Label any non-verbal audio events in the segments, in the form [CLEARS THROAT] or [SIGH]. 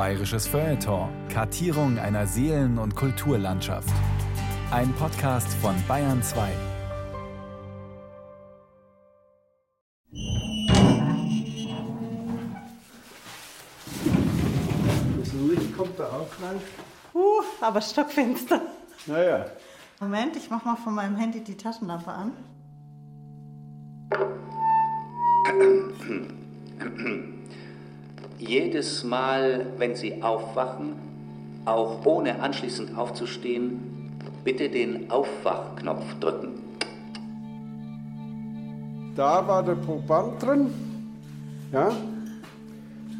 Bayerisches Feuilleton. Kartierung einer Seelen- und Kulturlandschaft. Ein Podcast von Bayern 2. Das Licht kommt da auch rein. Uh, aber stockfinster. Naja, Moment, ich mach mal von meinem Handy die Taschenlampe an. [CLEARS THROAT] Jedes Mal, wenn Sie aufwachen, auch ohne anschließend aufzustehen, bitte den Aufwachknopf drücken. da war der Proband drin. Ja.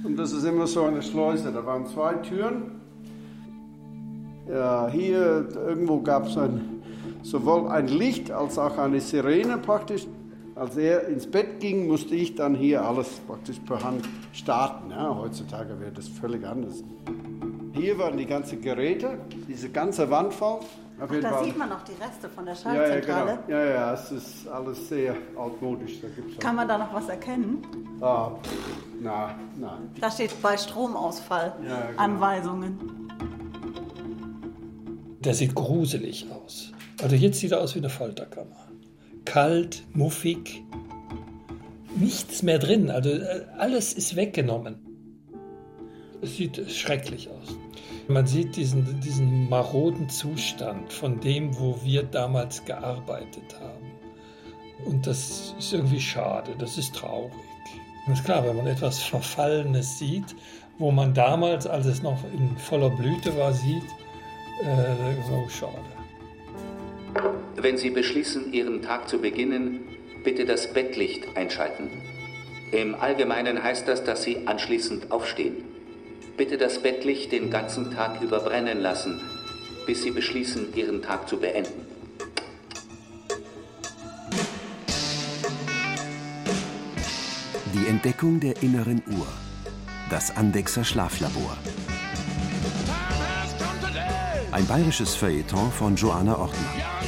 Und das ist immer so eine Schleuse. Da waren zwei Türen. Ja, hier irgendwo gab es ein, sowohl ein Licht als auch eine Sirene praktisch. Als er ins Bett ging, musste ich dann hier alles praktisch per Hand starten. Ja, heutzutage wäre das völlig anders. Hier waren die ganzen Geräte, diese ganze Wand voll. Auf jeden Da Fall. sieht man noch die Reste von der Ja, ja, Schaltzentrale. genau. Ja, ja, es ist alles sehr altmodisch. Da gibt's Kann man da noch was erkennen? Ah, pff, na, na. Da steht bei Stromausfall Ja, genau. Anweisungen. Der sieht gruselig aus. Also jetzt sieht er aus wie eine Folterkammer. Kalt, muffig, nichts mehr drin. Also äh, alles ist weggenommen. Es sieht schrecklich aus. Man sieht diesen, diesen maroden Zustand von dem, wo wir damals gearbeitet haben. Und das ist irgendwie schade, das ist traurig. Und ist klar, wenn man etwas [LAUGHS] Verfallenes sieht, wo man damals, als es noch in voller Blüte war, sieht, äh, so schade. Wenn Sie beschließen, Ihren Tag zu beginnen, bitte das Bettlicht einschalten. Im Allgemeinen heißt das, dass Sie anschließend aufstehen. Bitte das Bettlicht den ganzen Tag über brennen lassen, bis Sie beschließen, Ihren Tag zu beenden. Die Entdeckung der inneren Uhr. Das Andexer Schlaflabor. Ein bayerisches Feuilleton von Joanna Ortmann.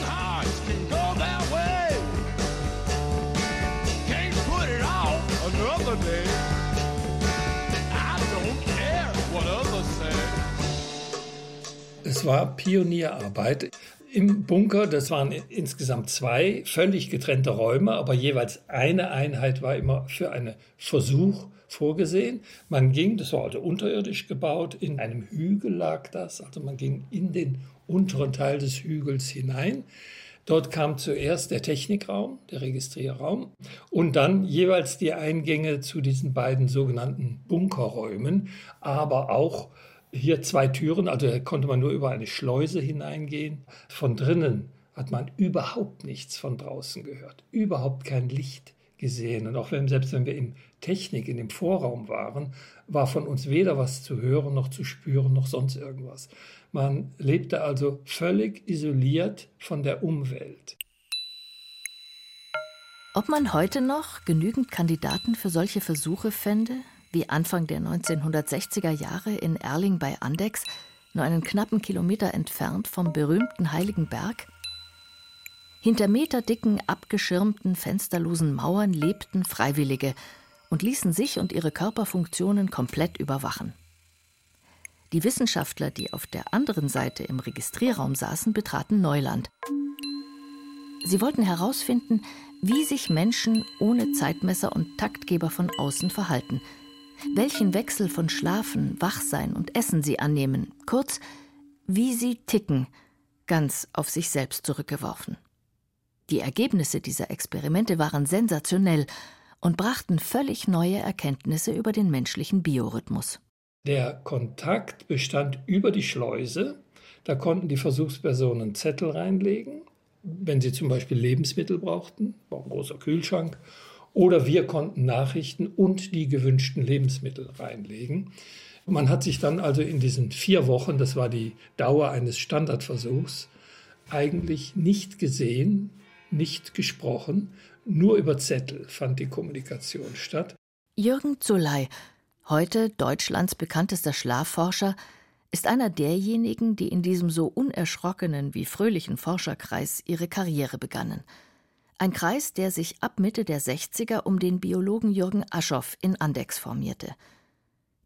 War Pionierarbeit. Im Bunker, das waren insgesamt zwei völlig getrennte Räume, aber jeweils eine Einheit war immer für einen Versuch vorgesehen. Man ging, das war also unterirdisch gebaut, in einem Hügel lag das, also man ging in den unteren Teil des Hügels hinein. Dort kam zuerst der Technikraum, der Registrierraum und dann jeweils die Eingänge zu diesen beiden sogenannten Bunkerräumen, aber auch hier zwei Türen, also konnte man nur über eine Schleuse hineingehen. Von drinnen hat man überhaupt nichts von draußen gehört, überhaupt kein Licht gesehen. Und auch wenn, selbst wenn wir in Technik, in dem Vorraum waren, war von uns weder was zu hören, noch zu spüren, noch sonst irgendwas. Man lebte also völlig isoliert von der Umwelt. Ob man heute noch genügend Kandidaten für solche Versuche fände, wie Anfang der 1960er Jahre in Erling bei Andex, nur einen knappen Kilometer entfernt vom berühmten Heiligen Berg? Hinter meterdicken, abgeschirmten, fensterlosen Mauern lebten Freiwillige und ließen sich und ihre Körperfunktionen komplett überwachen. Die Wissenschaftler, die auf der anderen Seite im Registrierraum saßen, betraten Neuland. Sie wollten herausfinden, wie sich Menschen ohne Zeitmesser und Taktgeber von außen verhalten, welchen Wechsel von Schlafen, Wachsein und Essen sie annehmen, kurz, wie sie ticken, ganz auf sich selbst zurückgeworfen. Die Ergebnisse dieser Experimente waren sensationell und brachten völlig neue Erkenntnisse über den menschlichen Biorhythmus. Der Kontakt bestand über die Schleuse. Da konnten die Versuchspersonen Zettel reinlegen, wenn sie zum Beispiel Lebensmittel brauchten, war ein großer Kühlschrank, oder wir konnten Nachrichten und die gewünschten Lebensmittel reinlegen. Man hat sich dann also in diesen vier Wochen, das war die Dauer eines Standardversuchs, eigentlich nicht gesehen, nicht gesprochen, nur über Zettel fand die Kommunikation statt. Jürgen Zuley, heute Deutschlands bekanntester Schlafforscher, ist einer derjenigen, die in diesem so unerschrockenen wie fröhlichen Forscherkreis ihre Karriere begannen. Ein Kreis, der sich ab Mitte der 60er um den Biologen Jürgen Aschoff in Andex formierte.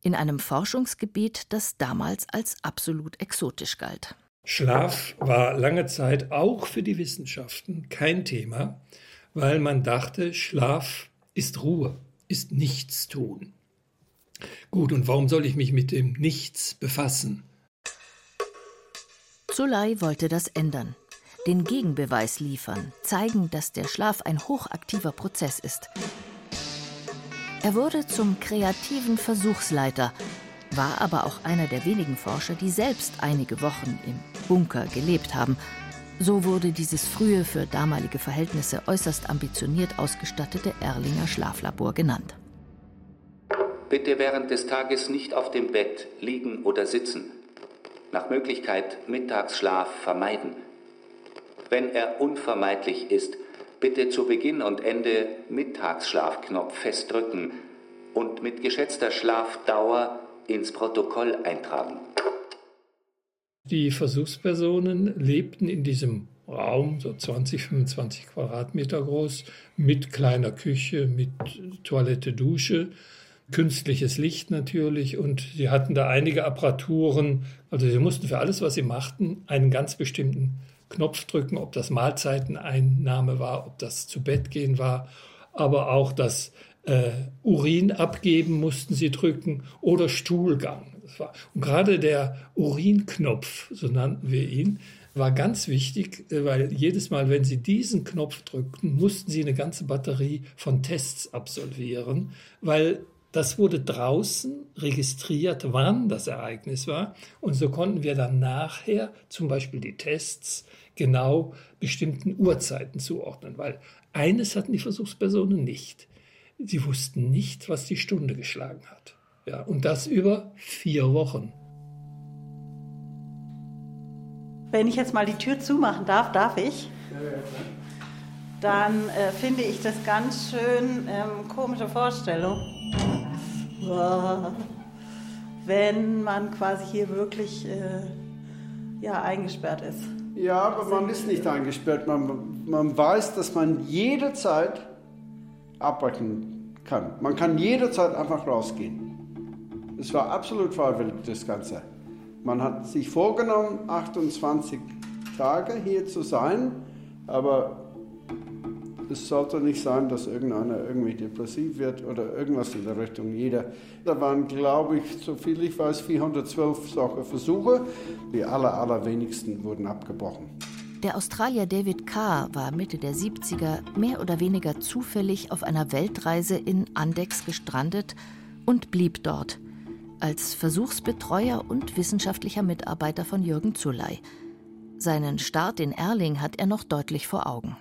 in einem Forschungsgebiet, das damals als absolut exotisch galt. Schlaf war lange Zeit auch für die Wissenschaften kein Thema, weil man dachte, Schlaf ist Ruhe, ist Nichtstun. Gut, und warum soll ich mich mit dem Nichts befassen? Zulay wollte das ändern, den Gegenbeweis liefern, zeigen, dass der Schlaf ein hochaktiver Prozess ist. Er wurde zum kreativen Versuchsleiter, war aber auch einer der wenigen Forscher, die selbst einige Wochen im Bunker gelebt haben. So wurde dieses frühe, für damalige Verhältnisse äußerst ambitioniert ausgestattete Erlinger Schlaflabor genannt. Bitte während des Tages nicht auf dem Bett liegen oder sitzen. Nach Möglichkeit Mittagsschlaf vermeiden. Wenn er unvermeidlich ist, bitte zu Beginn und Ende Mittagsschlafknopf festdrücken und mit geschätzter Schlafdauer ins Protokoll eintragen. Die Versuchspersonen lebten in diesem Raum, so 20, 25 Quadratmeter groß, mit kleiner Küche, mit Toilette, Dusche, künstliches Licht natürlich und sie hatten da einige Apparaturen. Also sie mussten für alles, was sie machten, einen ganz bestimmten Knopf drücken, ob das Mahlzeiteneinnahme war, ob das zu Bett gehen war, aber auch das äh, Urin abgeben mussten sie drücken oder Stuhlgang. War, und gerade der Urinknopf, so nannten wir ihn, war ganz wichtig, äh, weil jedes Mal, wenn Sie diesen Knopf drückten, mussten Sie eine ganze Batterie von Tests absolvieren, weil das wurde draußen registriert, wann das Ereignis war. Und so konnten wir dann nachher zum Beispiel die Tests genau bestimmten Uhrzeiten zuordnen, weil eines hatten die Versuchspersonen nicht. Sie wussten nicht, was die Stunde geschlagen hat. Ja, und das über vier Wochen. Wenn ich jetzt mal die Tür zumachen darf, darf ich? Dann äh, finde ich das ganz schön ähm, komische Vorstellung. Wenn man quasi hier wirklich äh, ja, eingesperrt ist. Ja, aber man ist nicht eingesperrt. Man, man weiß, dass man jederzeit abbrechen kann. Man kann jederzeit einfach rausgehen. Es war absolut freiwillig, das Ganze. Man hat sich vorgenommen, 28 Tage hier zu sein, aber es sollte nicht sein, dass irgendeiner irgendwie depressiv wird oder irgendwas in der Richtung. Jeder. Da waren, glaube ich, so viel ich weiß, 412 solche Versuche. Die aller, allerwenigsten wurden abgebrochen. Der Australier David Carr war Mitte der 70er mehr oder weniger zufällig auf einer Weltreise in Andex gestrandet und blieb dort als Versuchsbetreuer und wissenschaftlicher Mitarbeiter von Jürgen Zuley. Seinen Start in Erling hat er noch deutlich vor Augen.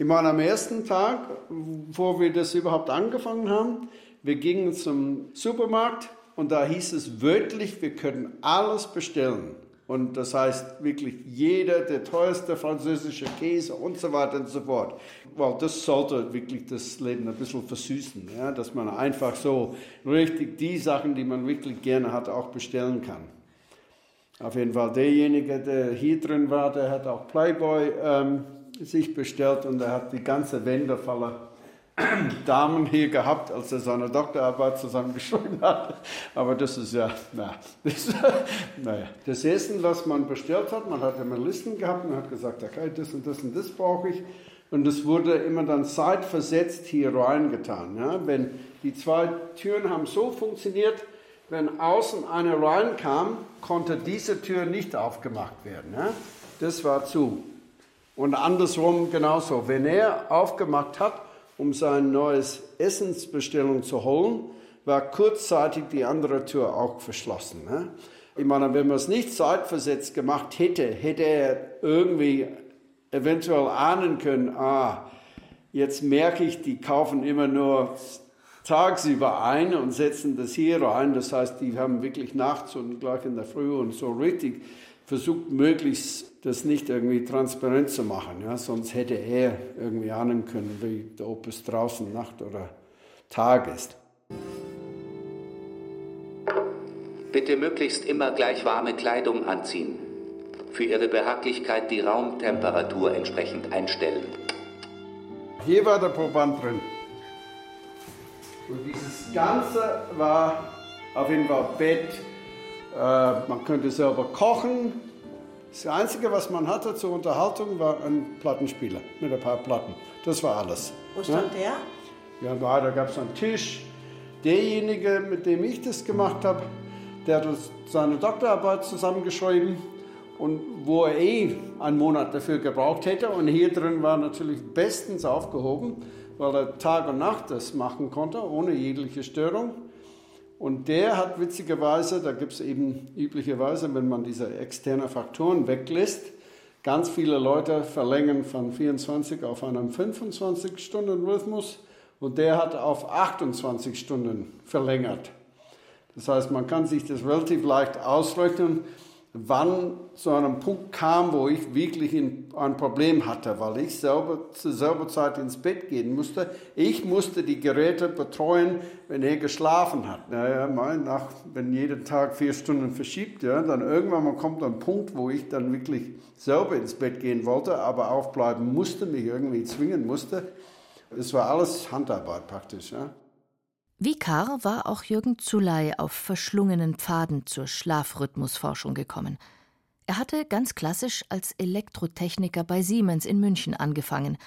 Ich meine, am ersten Tag, wo wir das überhaupt angefangen haben, wir gingen zum Supermarkt und da hieß es wörtlich, wir können alles bestellen. Und das heißt wirklich jeder, der teuerste französische Käse und so weiter und so fort. Weil das sollte wirklich das Leben ein bisschen versüßen, ja? dass man einfach so richtig die Sachen, die man wirklich gerne hat, auch bestellen kann. Auf jeden Fall derjenige, der hier drin war, der hat auch Playboy ähm, sich bestellt und er hat die ganze Wände voller [CLEARS THROAT] Damen hier gehabt, als er seine Doktorarbeit zusammengeschrieben [LAUGHS] hat. Aber das ist ja, na, [LAUGHS] das, naja. Das Essen, was man bestellt hat, man hat immer Listen gehabt und hat gesagt, okay, das und das und das brauche ich. Und es wurde immer dann zeitversetzt hier reingetan. Ja? Wenn die zwei Türen haben so funktioniert, wenn außen eine reinkam, konnte diese Tür nicht aufgemacht werden. Ja? Das war zu. Und andersrum genauso. Wenn er aufgemacht hat, um sein neues Essensbestellung zu holen, war kurzzeitig die andere Tür auch verschlossen. Ne? Ich meine, wenn man es nicht zeitversetzt gemacht hätte, hätte er irgendwie eventuell ahnen können, ah, jetzt merke ich, die kaufen immer nur tagsüber ein und setzen das hier rein. Das heißt, die haben wirklich nachts und gleich in der Früh und so richtig versucht, möglichst das nicht irgendwie transparent zu machen. Ja? Sonst hätte er irgendwie ahnen können, wie, ob es draußen Nacht oder Tag ist. Bitte möglichst immer gleich warme Kleidung anziehen. Für Ihre Behaglichkeit die Raumtemperatur entsprechend einstellen. Hier war der Proband drin. Und dieses Ganze war Auf jeden Fall Bett, man könnte selber kochen. Das Einzige, was man hatte zur Unterhaltung, war ein Plattenspieler mit ein paar Platten. Das war alles. Wo stand ja? der? Ja, da gab es einen Tisch. Derjenige, mit dem ich das gemacht habe, der hat seine Doktorarbeit zusammengeschrieben und wo er eh einen Monat dafür gebraucht hätte. Und hier drin war natürlich bestens aufgehoben, weil er Tag und Nacht das machen konnte, ohne jegliche Störung. Und der hat witzigerweise, da gibt es eben üblicherweise, wenn man diese externen Faktoren weglässt, ganz viele Leute verlängern von 24 auf einen 25-Stunden-Rhythmus und der hat auf 28 Stunden verlängert. Das heißt, man kann sich das relativ leicht ausrechnen, wann zu einem Punkt kam, wo ich wirklich ein Problem hatte, weil ich selber zur selben Zeit ins Bett gehen musste. Ich musste die Geräte betreuen, wenn er geschlafen hat. Naja, nach, wenn jeden Tag vier Stunden verschiebt, ja, dann irgendwann mal kommt ein Punkt, wo ich dann wirklich selber ins Bett gehen wollte, aber aufbleiben musste, mich irgendwie zwingen musste. Es war alles Handarbeit praktisch. Ja. Wie Karr war auch Jürgen Zuley auf verschlungenen Pfaden zur Schlafrhythmusforschung gekommen. Er hatte ganz klassisch als Elektrotechniker bei Siemens in München angefangen,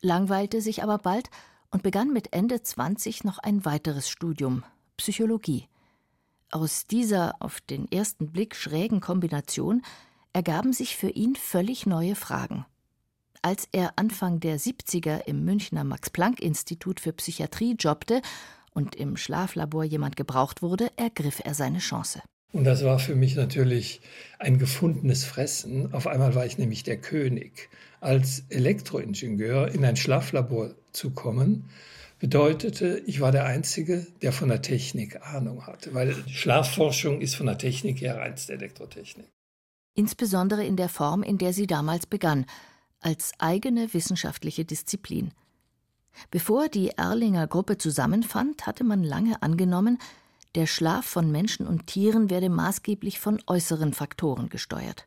langweilte sich aber bald und begann mit Ende 20 noch ein weiteres Studium, Psychologie. Aus dieser auf den ersten Blick schrägen Kombination ergaben sich für ihn völlig neue Fragen. Als er Anfang der 70er im Münchner Max-Planck-Institut für Psychiatrie jobbte und im Schlaflabor jemand gebraucht wurde, ergriff er seine Chance. Und das war für mich natürlich ein gefundenes Fressen. Auf einmal war ich nämlich der König. Als Elektroingenieur in ein Schlaflabor zu kommen, bedeutete, ich war der Einzige, der von der Technik Ahnung hatte, weil Schlafforschung ist von der Technik her reinste Elektrotechnik. Insbesondere in der Form, in der sie damals begann, als eigene wissenschaftliche Disziplin. Bevor die Erlinger Gruppe zusammenfand, hatte man lange angenommen, der Schlaf von Menschen und Tieren werde maßgeblich von äußeren Faktoren gesteuert.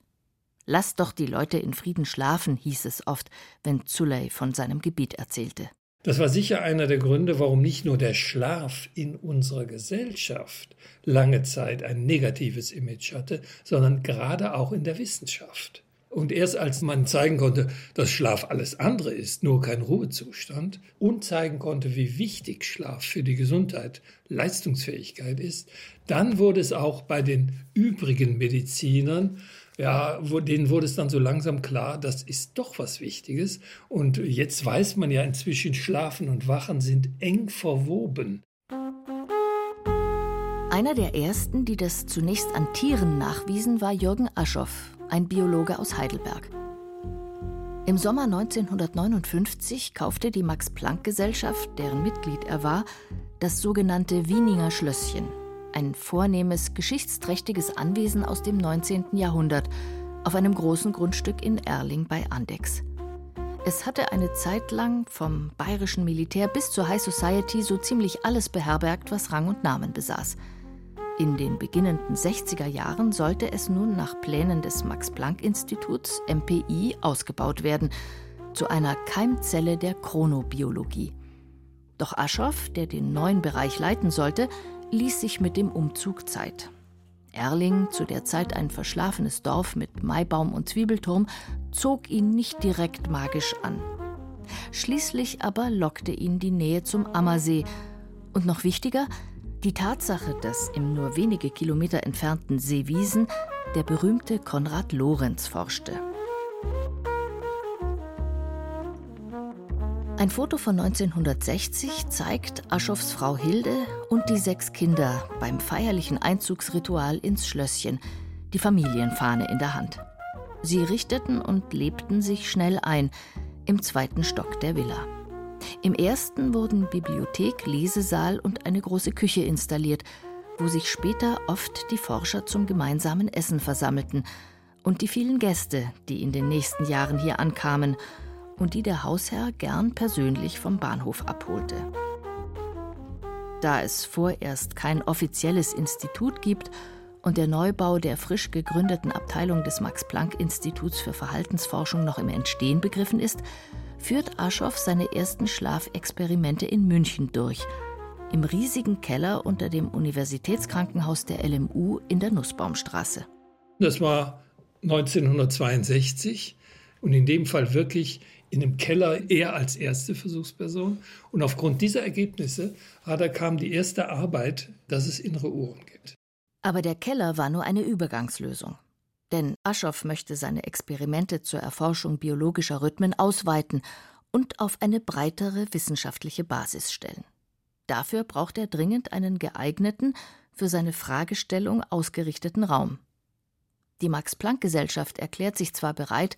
Lass doch die Leute in Frieden schlafen, hieß es oft, wenn Zuley von seinem Gebiet erzählte. Das war sicher einer der Gründe, warum nicht nur der Schlaf in unserer Gesellschaft lange Zeit ein negatives Image hatte, sondern gerade auch in der Wissenschaft. Und erst als man zeigen konnte, dass Schlaf alles andere ist, nur kein Ruhezustand, und zeigen konnte, wie wichtig Schlaf für die Gesundheit, Leistungsfähigkeit ist, dann wurde es auch bei den übrigen Medizinern, ja, denen wurde es dann so langsam klar, das ist doch was Wichtiges. Und jetzt weiß man ja inzwischen, Schlafen und Wachen sind eng verwoben. Einer der ersten, die das zunächst an Tieren nachwiesen, war Jürgen Aschoff, ein Biologe aus Heidelberg. Im Sommer 1959 kaufte die Max-Planck-Gesellschaft, deren Mitglied er war, das sogenannte Wieninger Schlösschen, ein vornehmes, geschichtsträchtiges Anwesen aus dem 19. Jahrhundert, auf einem großen Grundstück in Erling bei Andex. Es hatte eine Zeit lang vom bayerischen Militär bis zur High Society so ziemlich alles beherbergt, was Rang und Namen besaß – in den beginnenden 60er Jahren sollte es nun nach Plänen des Max-Planck-Instituts MPI ausgebaut werden, zu einer Keimzelle der Chronobiologie. Doch Aschoff, der den neuen Bereich leiten sollte, ließ sich mit dem Umzug Zeit. Erling, zu der Zeit ein verschlafenes Dorf mit Maibaum und Zwiebelturm, zog ihn nicht direkt magisch an. Schließlich aber lockte ihn die Nähe zum Ammersee und noch wichtiger, die Tatsache, dass im nur wenige Kilometer entfernten Seewiesen der berühmte Konrad Lorenz forschte. Ein Foto von 1960 zeigt Aschoffs Frau Hilde und die sechs Kinder beim feierlichen Einzugsritual ins Schlösschen, die Familienfahne in der Hand. Sie richteten und lebten sich schnell ein im zweiten Stock der Villa. Im ersten wurden Bibliothek, Lesesaal und eine große Küche installiert, wo sich später oft die Forscher zum gemeinsamen Essen versammelten und die vielen Gäste, die in den nächsten Jahren hier ankamen und die der Hausherr gern persönlich vom Bahnhof abholte. Da es vorerst kein offizielles Institut gibt und der Neubau der frisch gegründeten Abteilung des Max-Planck-Instituts für Verhaltensforschung noch im Entstehen begriffen ist, führt Aschoff seine ersten Schlafexperimente in München durch, im riesigen Keller unter dem Universitätskrankenhaus der LMU in der Nussbaumstraße. Das war 1962 und in dem Fall wirklich in dem Keller er als erste Versuchsperson. Und aufgrund dieser Ergebnisse da kam die erste Arbeit, dass es innere Uhren gibt. Aber der Keller war nur eine Übergangslösung. Denn Aschoff möchte seine Experimente zur Erforschung biologischer Rhythmen ausweiten und auf eine breitere wissenschaftliche Basis stellen. Dafür braucht er dringend einen geeigneten, für seine Fragestellung ausgerichteten Raum. Die Max Planck Gesellschaft erklärt sich zwar bereit,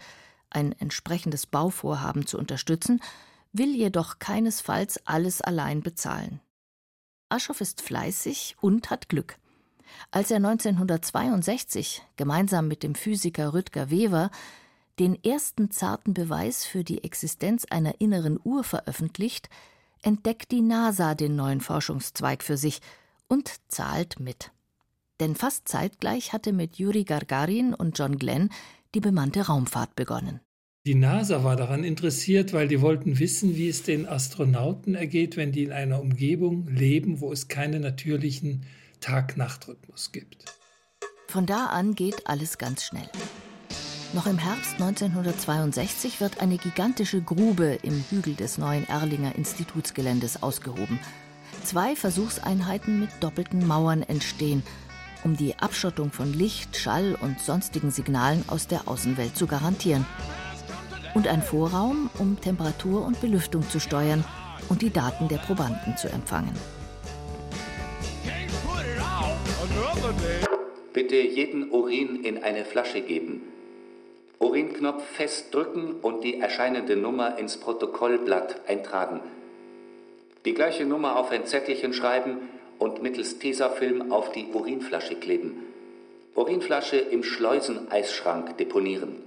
ein entsprechendes Bauvorhaben zu unterstützen, will jedoch keinesfalls alles allein bezahlen. Aschoff ist fleißig und hat Glück. Als er 1962 gemeinsam mit dem Physiker Rüdger Wever den ersten zarten Beweis für die Existenz einer inneren Uhr veröffentlicht, entdeckt die NASA den neuen Forschungszweig für sich und zahlt mit. Denn fast zeitgleich hatte mit Juri Gagarin und John Glenn die bemannte Raumfahrt begonnen. Die NASA war daran interessiert, weil die wollten wissen, wie es den Astronauten ergeht, wenn die in einer Umgebung leben, wo es keinen natürlichen Tag-Nacht-Rhythmus gibt. Von da an geht alles ganz schnell. Noch im Herbst 1962 wird eine gigantische Grube im Hügel des neuen Erlinger Institutsgeländes ausgehoben. Zwei Versuchseinheiten mit doppelten Mauern entstehen, um die Abschottung von Licht, Schall und sonstigen Signalen aus der Außenwelt zu garantieren. Und ein Vorraum, um Temperatur und Belüftung zu steuern und die Daten der Probanden zu empfangen. Bitte jeden Urin in eine Flasche geben. Urinknopf festdrücken und die erscheinende Nummer ins Protokollblatt eintragen. Die gleiche Nummer auf ein Zettelchen schreiben und mittels Tesafilm auf die Urinflasche kleben. Urinflasche im Schleuseneisschrank deponieren.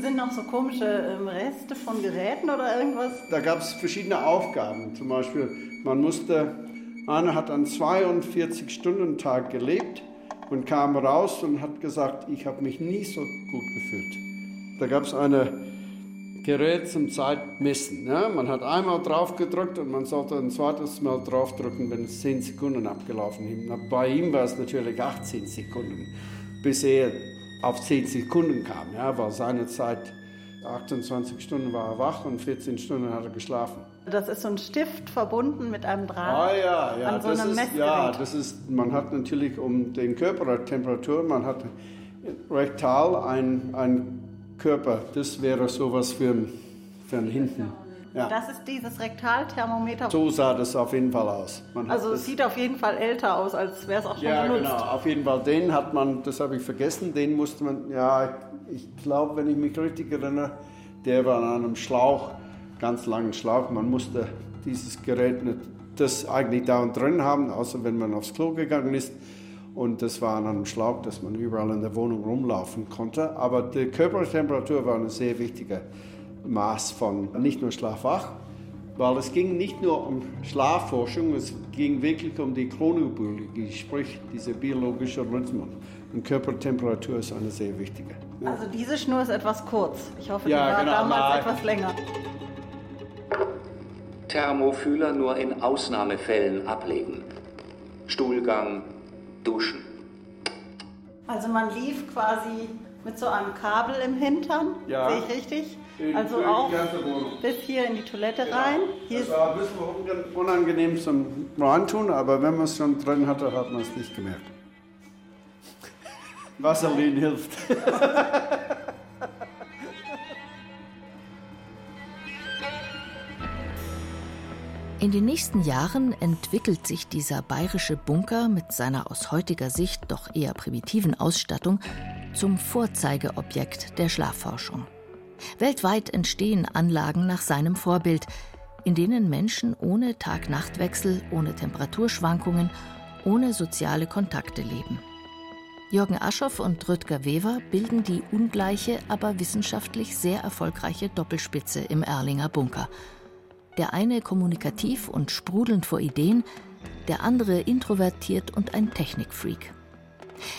Sind noch so komische ähm, Reste von Geräten oder irgendwas. Da gab es verschiedene Aufgaben. Zum Beispiel, man musste einer hat einen 42-Stunden-Tag gelebt und kam raus und hat gesagt, ich habe mich nie so gut gefühlt. Da gab es ein Gerät zum Zeitmessen. Ja? Man hat einmal drauf gedrückt und man sollte ein zweites Mal draufdrücken, wenn es 10 Sekunden abgelaufen ist. Bei ihm war es natürlich 18 Sekunden, bis er auf 10 Sekunden kam, ja? weil seine Zeit 28 Stunden war er wach und 14 Stunden hat er geschlafen. Das ist so ein Stift verbunden mit einem Draht ah, ja, ja. an so das einem ist, Messgerät. Ja, das ist, man hat natürlich um den Körpertemperatur, man hat rektal ein, ein Körper, das wäre sowas für, für ein Hinten. Ja. Das ist dieses Rektalthermometer. So sah das auf jeden Fall aus. also es sieht auf jeden Fall älter aus, als wäre es auch schon ja, benutzt. Ja, genau. Auf jeden Fall. Den hat man, das habe ich vergessen, den musste man, ja, ich glaube, wenn ich mich richtig erinnere, der war an einem Schlauch, ganz langen Schlauch. Man musste dieses Gerät nicht das eigentlich da und drin haben, außer wenn man aufs Klo gegangen ist. Und das war an einem Schlauch, dass man überall in der Wohnung rumlaufen konnte. Aber die Körpertemperatur war ein sehr wichtiger Maß von nicht nur Schlafwach, weil es ging nicht nur um Schlafforschung, es ging wirklich um die Chronobiologie, sprich diese biologische Rhythmen. Und Körpertemperatur ist eine sehr wichtige. Ja. Also diese Schnur ist etwas kurz. Ich hoffe, ja, die war genau, damals nein. etwas länger. Thermofühler nur in Ausnahmefällen ablegen. Stuhlgang, Duschen. Also man lief quasi mit so einem Kabel im Hintern, Ja. sehe ich richtig? In- Also auch bis hier in die Toilette rein. Hier Das ist, war ein bisschen unangenehm zum Reintun, aber wenn man es schon drin hatte, hat man es nicht gemerkt. [LAUGHS] Vaseline hilft. In den nächsten Jahren entwickelt sich dieser bayerische Bunker mit seiner aus heutiger Sicht doch eher primitiven Ausstattung zum Vorzeigeobjekt der Schlafforschung. Weltweit entstehen Anlagen nach seinem Vorbild, in denen Menschen ohne Tag-Nacht-Wechsel, ohne Temperaturschwankungen, ohne soziale Kontakte leben. Jürgen Aschoff und Rüdger Wever bilden die ungleiche, aber wissenschaftlich sehr erfolgreiche Doppelspitze im Erlinger Bunker. Der eine kommunikativ und sprudelnd vor Ideen, der andere introvertiert und ein Technikfreak.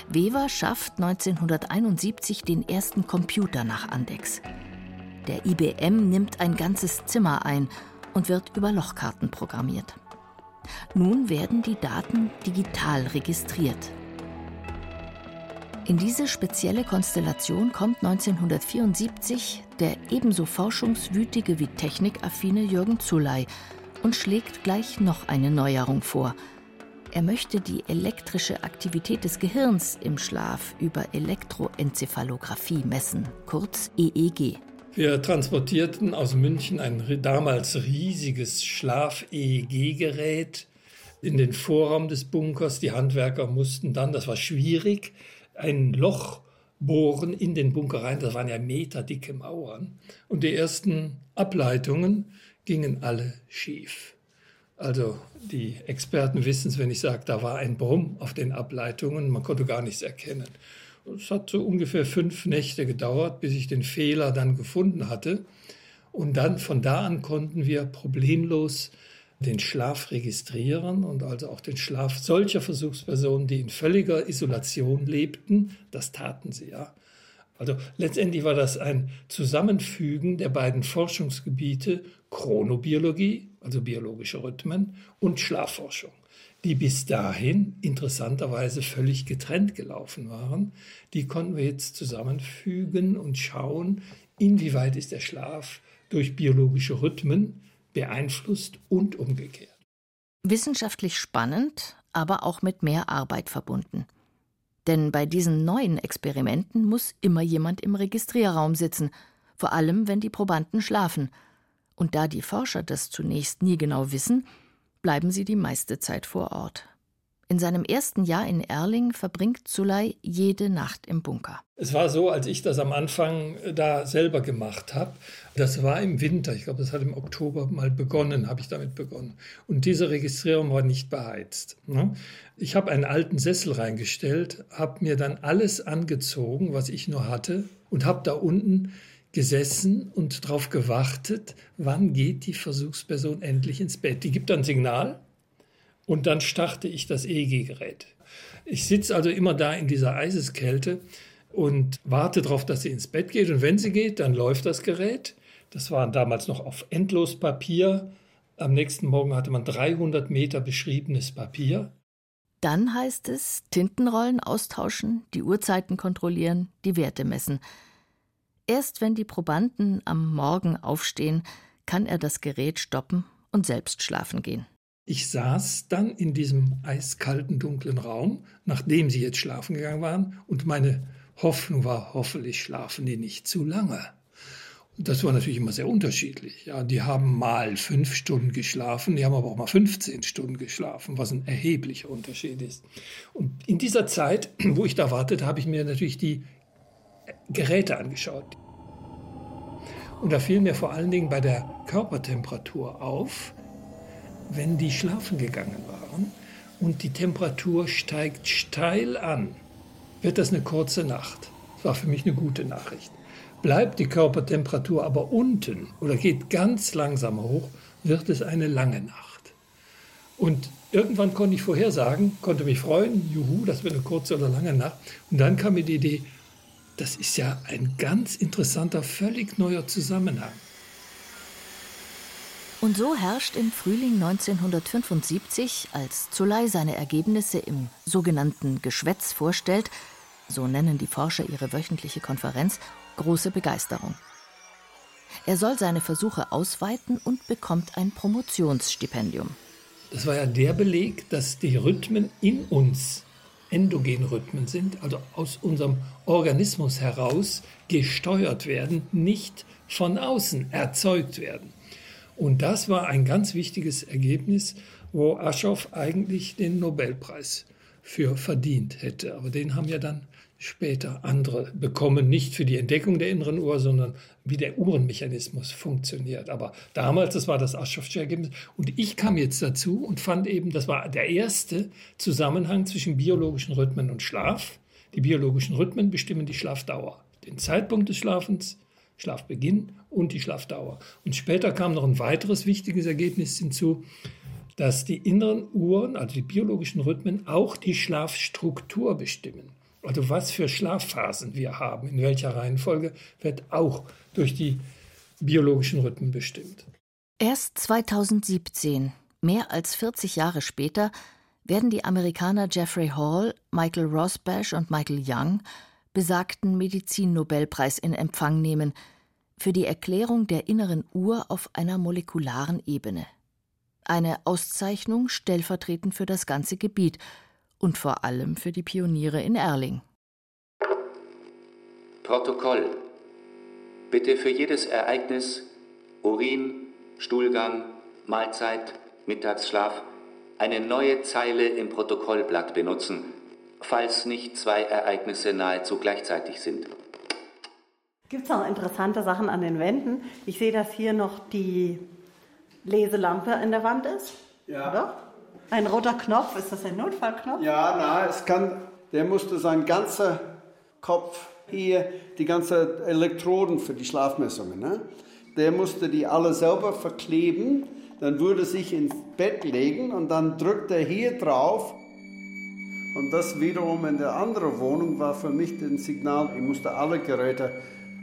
Wever schafft 1971 den ersten Computer nach Andex. Der IBM nimmt ein ganzes Zimmer ein und wird über Lochkarten programmiert. Nun werden die Daten digital registriert. In diese spezielle Konstellation kommt 1974 der ebenso forschungswütige wie technikaffine Jürgen Zuley und schlägt gleich noch eine Neuerung vor. Er möchte die elektrische Aktivität des Gehirns im Schlaf über Elektroenzephalographie messen, kurz EEG. Wir transportierten aus München ein damals riesiges Schlaf-EEG-Gerät in den Vorraum des Bunkers. Die Handwerker mussten dann, das war schwierig, ein Loch bohren in den Bunker rein. Das waren ja meterdicke Mauern. Und die ersten Ableitungen gingen alle schief. Also die Experten wissen es, wenn ich sage, da war ein Brumm auf den Ableitungen, man konnte gar nichts erkennen. Es hat so ungefähr fünf Nächte gedauert, bis ich den Fehler dann gefunden hatte. Und dann von da an konnten wir problemlos den Schlaf registrieren und also auch den Schlaf solcher Versuchspersonen, die in völliger Isolation lebten. Das taten sie ja. Also letztendlich war das ein Zusammenfügen der beiden Forschungsgebiete Chronobiologie, also biologische Rhythmen, und Schlafforschung, die bis dahin interessanterweise völlig getrennt gelaufen waren. Die konnten wir jetzt zusammenfügen und schauen, inwieweit ist der Schlaf durch biologische Rhythmen beeinflusst und umgekehrt. Wissenschaftlich spannend, aber auch mit mehr Arbeit verbunden. Denn bei diesen neuen Experimenten muss immer jemand im Registrierraum sitzen, vor allem wenn die Probanden schlafen. Und da die Forscher das zunächst nie genau wissen, bleiben sie die meiste Zeit vor Ort. In seinem ersten Jahr in Erling verbringt Zulay jede Nacht im Bunker. Es war so, als ich das am Anfang äh, da selber gemacht habe, das war im Winter, ich glaube, das hat im Oktober mal begonnen, habe ich damit begonnen. Und diese Registrierung war nicht beheizt. Ne? Ich habe einen alten Sessel reingestellt, habe mir dann alles angezogen, was ich nur hatte, und habe da unten gesessen und darauf gewartet, wann geht die Versuchsperson endlich ins Bett. Die gibt dann Signal und dann starte ich das EEG-Gerät. Ich sitze also immer da in dieser Eiseskälte und warte darauf, dass sie ins Bett geht. Und wenn sie geht, dann läuft das Gerät. Das war damals noch auf Endlospapier. Am nächsten Morgen hatte man 300 Meter beschriebenes Papier. Dann heißt es Tintenrollen austauschen, die Uhrzeiten kontrollieren, die Werte messen. Erst wenn die Probanden am Morgen aufstehen, kann er das Gerät stoppen und selbst schlafen gehen. Ich saß dann in diesem eiskalten, dunklen Raum, nachdem sie jetzt schlafen gegangen waren, und meine Hoffnung war, hoffentlich schlafen die nicht zu lange. Das war natürlich immer sehr unterschiedlich. Ja, die haben mal fünf Stunden geschlafen, die haben aber auch mal 15 Stunden geschlafen, was ein erheblicher Unterschied ist. Und in dieser Zeit, wo ich da wartete, habe ich mir natürlich die Geräte angeschaut. Und da fiel mir vor allen Dingen bei der Körpertemperatur auf, wenn die schlafen gegangen waren und die Temperatur steigt steil an, wird das eine kurze Nacht. Das war für mich eine gute Nachricht. Bleibt die Körpertemperatur aber unten oder geht ganz langsam hoch, wird es eine lange Nacht. Und irgendwann konnte ich vorhersagen, konnte mich freuen, juhu, das wird eine kurze oder lange Nacht. Und dann kam mir die Idee, das ist ja ein ganz interessanter, völlig neuer Zusammenhang. Und so herrscht im Frühling 1975, als Zulay seine Ergebnisse im sogenannten Geschwätz vorstellt, so nennen die Forscher ihre wöchentliche Konferenz, große Begeisterung. Er soll seine Versuche ausweiten und bekommt ein Promotionsstipendium. Das war ja der Beleg, dass die Rhythmen in uns Endogenrhythmen sind, also aus unserem Organismus heraus gesteuert werden, nicht von außen erzeugt werden. Und das war ein ganz wichtiges Ergebnis, wo Aschoff eigentlich den Nobelpreis für verdient hätte. Aber den haben ja dann später andere bekommen, nicht für die Entdeckung der inneren Uhr, sondern wie der Uhrenmechanismus funktioniert. Aber damals, das war das Aschoffsche Ergebnis. Und ich kam jetzt dazu und fand eben, das war der erste Zusammenhang zwischen biologischen Rhythmen und Schlaf. Die biologischen Rhythmen bestimmen die Schlafdauer, den Zeitpunkt des Schlafens, Schlafbeginn und die Schlafdauer. Und später kam noch ein weiteres wichtiges Ergebnis hinzu, dass die inneren Uhren, also die biologischen Rhythmen, auch die Schlafstruktur bestimmen. Also was für Schlafphasen wir haben, in welcher Reihenfolge, wird auch durch die biologischen Rhythmen bestimmt. Erst 2017, mehr als 40 Jahre später, werden die Amerikaner Jeffrey Hall, Michael Rosbash und Michael Young besagten Medizinnobelpreis in Empfang nehmen für die Erklärung der inneren Uhr auf einer molekularen Ebene. Eine Auszeichnung stellvertretend für das ganze Gebiet und vor allem für die Pioniere in Erling. Protokoll. Bitte für jedes Ereignis Urin, Stuhlgang, Mahlzeit, Mittagsschlaf eine neue Zeile im Protokollblatt benutzen, falls nicht zwei Ereignisse nahezu gleichzeitig sind. Gibt es noch interessante Sachen an den Wänden? Ich sehe, dass hier noch die Leselampe in der Wand ist. Ja. Oder? Ein roter Knopf, ist das ein Notfallknopf? Ja, na, es kann, der musste sein ganzer Kopf hier, die ganzen Elektroden für die Schlafmessungen, ne? der musste die alle selber verkleben, dann würde sich ins Bett legen und dann drückt er hier drauf und das wiederum in der anderen Wohnung war für mich das Signal, ich musste alle Geräte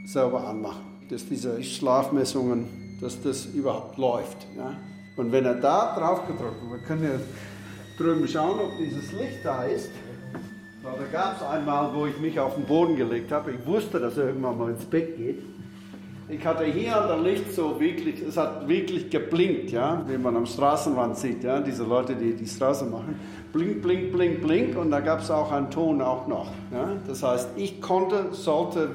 selber anmachen, dass diese Schlafmessungen, dass das überhaupt läuft. Ja? Und wenn er da drauf gedrückt, wir können ja drüben schauen, ob dieses Licht da ist. Da gab es einmal, wo ich mich auf den Boden gelegt habe. Ich wusste, dass er irgendwann mal ins Bett geht. Ich hatte hier an der Licht so wirklich, es hat wirklich geblinkt, ja, wie man am Straßenrand sieht, ja, diese Leute, die die Straße machen. Blink, blink, blink, blink und da gab es auch einen Ton auch noch. Ja. Das heißt, ich konnte, sollte,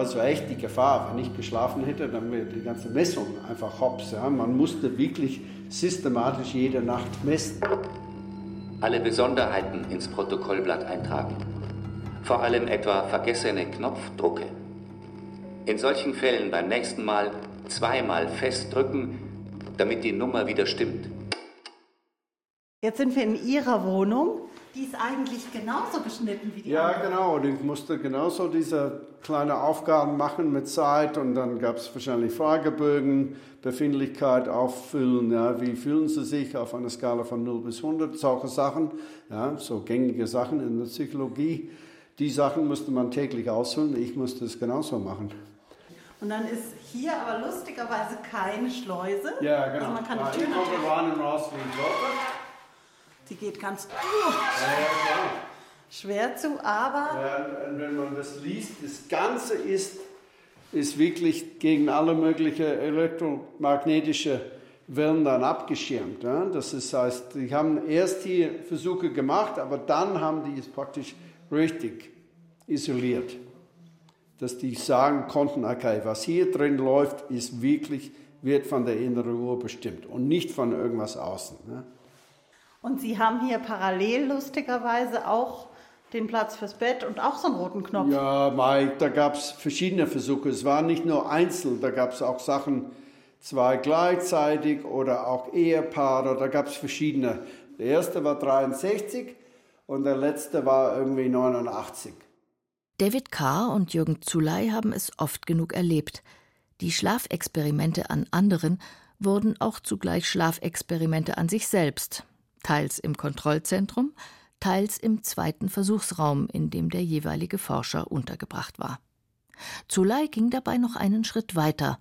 das war echt die Gefahr, wenn ich geschlafen hätte, dann wäre die ganze Messung einfach hops. Ja. Man musste wirklich systematisch jede Nacht messen. Alle Besonderheiten ins Protokollblatt eintragen. Vor allem etwa vergessene Knopfdrucke. In solchen Fällen beim nächsten Mal zweimal festdrücken, damit die Nummer wieder stimmt. Jetzt sind wir in Ihrer Wohnung. Die ist eigentlich genauso geschnitten wie die Ja, andere. genau. Und ich musste genauso diese kleine Aufgaben machen mit Zeit und dann gab es wahrscheinlich Fragebögen, Befindlichkeit auffüllen. Ja, wie fühlen Sie sich auf einer Skala von 0 bis 100? Solche Sachen, ja, so gängige Sachen in der Psychologie. Die Sachen musste man täglich ausfüllen. Ich musste es genauso machen. Und dann ist hier aber lustigerweise keine Schleuse. Ja, genau. Also man kann Ja, die Tür ich komme natürlich, rein und raus wie ein Joker. Die geht ganz ja, schwer zu, aber Ja, wenn man das liest, das Ganze ist, ist wirklich gegen alle möglichen elektromagnetische Wellen dann abgeschirmt. Ja? Das ist, heißt, die haben erst die Versuche gemacht, aber dann haben die es praktisch richtig isoliert. Dass die sagen konnten, okay, was hier drin läuft, ist wirklich, wird von der inneren Uhr bestimmt und nicht von irgendwas außen. Ne? Und Sie haben hier parallel lustigerweise auch den Platz fürs Bett und auch so einen roten Knopf. Ja, Mike, da gab es verschiedene Versuche. Es war nicht nur einzeln, da gab es auch Sachen, zwei gleichzeitig oder auch Ehepaare, da gab es verschiedene. Der erste war 63 und der letzte war irgendwie 89. David Carr und Jürgen Zuley haben es oft genug erlebt. Die Schlafexperimente an anderen wurden auch zugleich Schlafexperimente an sich selbst, teils im Kontrollzentrum, teils im zweiten Versuchsraum, in dem der jeweilige Forscher untergebracht war. Zuley ging dabei noch einen Schritt weiter.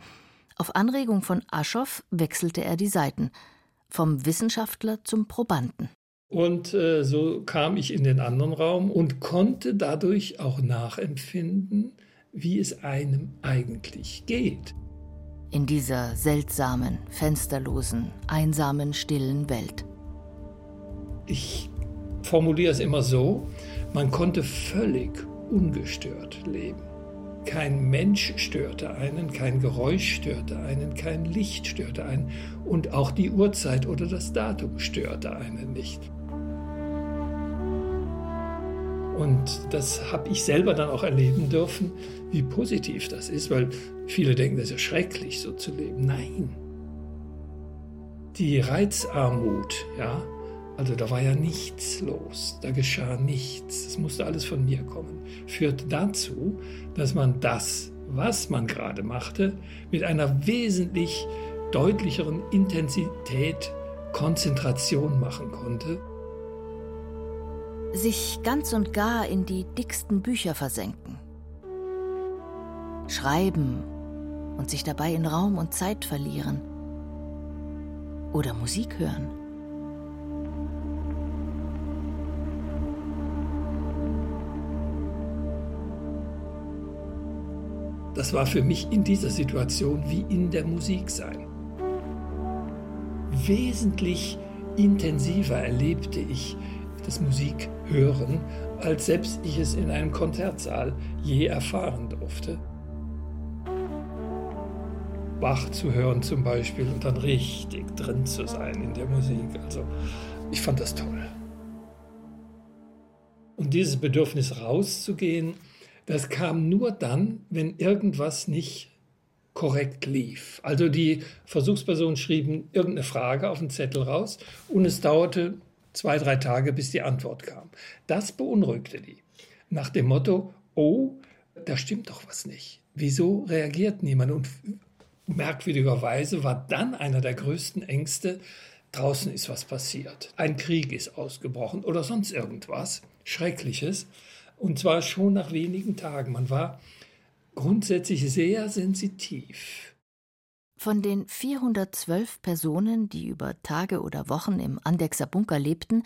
Auf Anregung von Aschoff wechselte er die Seiten vom Wissenschaftler zum Probanden. Und äh, so kam ich in den anderen Raum und konnte dadurch auch nachempfinden, wie es einem eigentlich geht. In dieser seltsamen, fensterlosen, einsamen, stillen Welt. Ich formuliere es immer so, man konnte völlig ungestört leben. Kein Mensch störte einen, kein Geräusch störte einen, kein Licht störte einen und auch die Uhrzeit oder das Datum störte einen nicht. Und das habe ich selber dann auch erleben dürfen, wie positiv das ist, weil viele denken, das ist ja schrecklich, so zu leben. Nein. Die Reizarmut, ja, also da war ja nichts los, da geschah nichts, es musste alles von mir kommen, führt dazu, dass man das, was man gerade machte, mit einer wesentlich deutlicheren Intensität, Konzentration machen konnte. Sich ganz und gar in die dicksten Bücher versenken. Schreiben, und sich dabei in Raum und Zeit verlieren. Oder Musik hören. Das war für mich in dieser Situation wie in der Musik sein. Wesentlich intensiver erlebte ich das Musikhören, als selbst ich es in einem Konzertsaal je erfahren durfte. Bach zu hören zum Beispiel und dann richtig drin zu sein in der Musik. Also ich fand das toll. Und dieses Bedürfnis rauszugehen, das kam nur dann, wenn irgendwas nicht korrekt lief. Also die Versuchspersonen schrieben irgendeine Frage auf den Zettel raus und es dauerte zwei, drei Tage, bis die Antwort kam. Das beunruhigte die. Nach dem Motto, oh, da stimmt doch was nicht. Wieso reagiert niemand? Und merkwürdigerweise war dann einer der größten Ängste, draußen ist was passiert. Ein Krieg ist ausgebrochen oder sonst irgendwas Schreckliches. Und zwar schon nach wenigen Tagen. Man war grundsätzlich sehr sensitiv. Von den 412 Personen, die über Tage oder Wochen im Andexer Bunker lebten,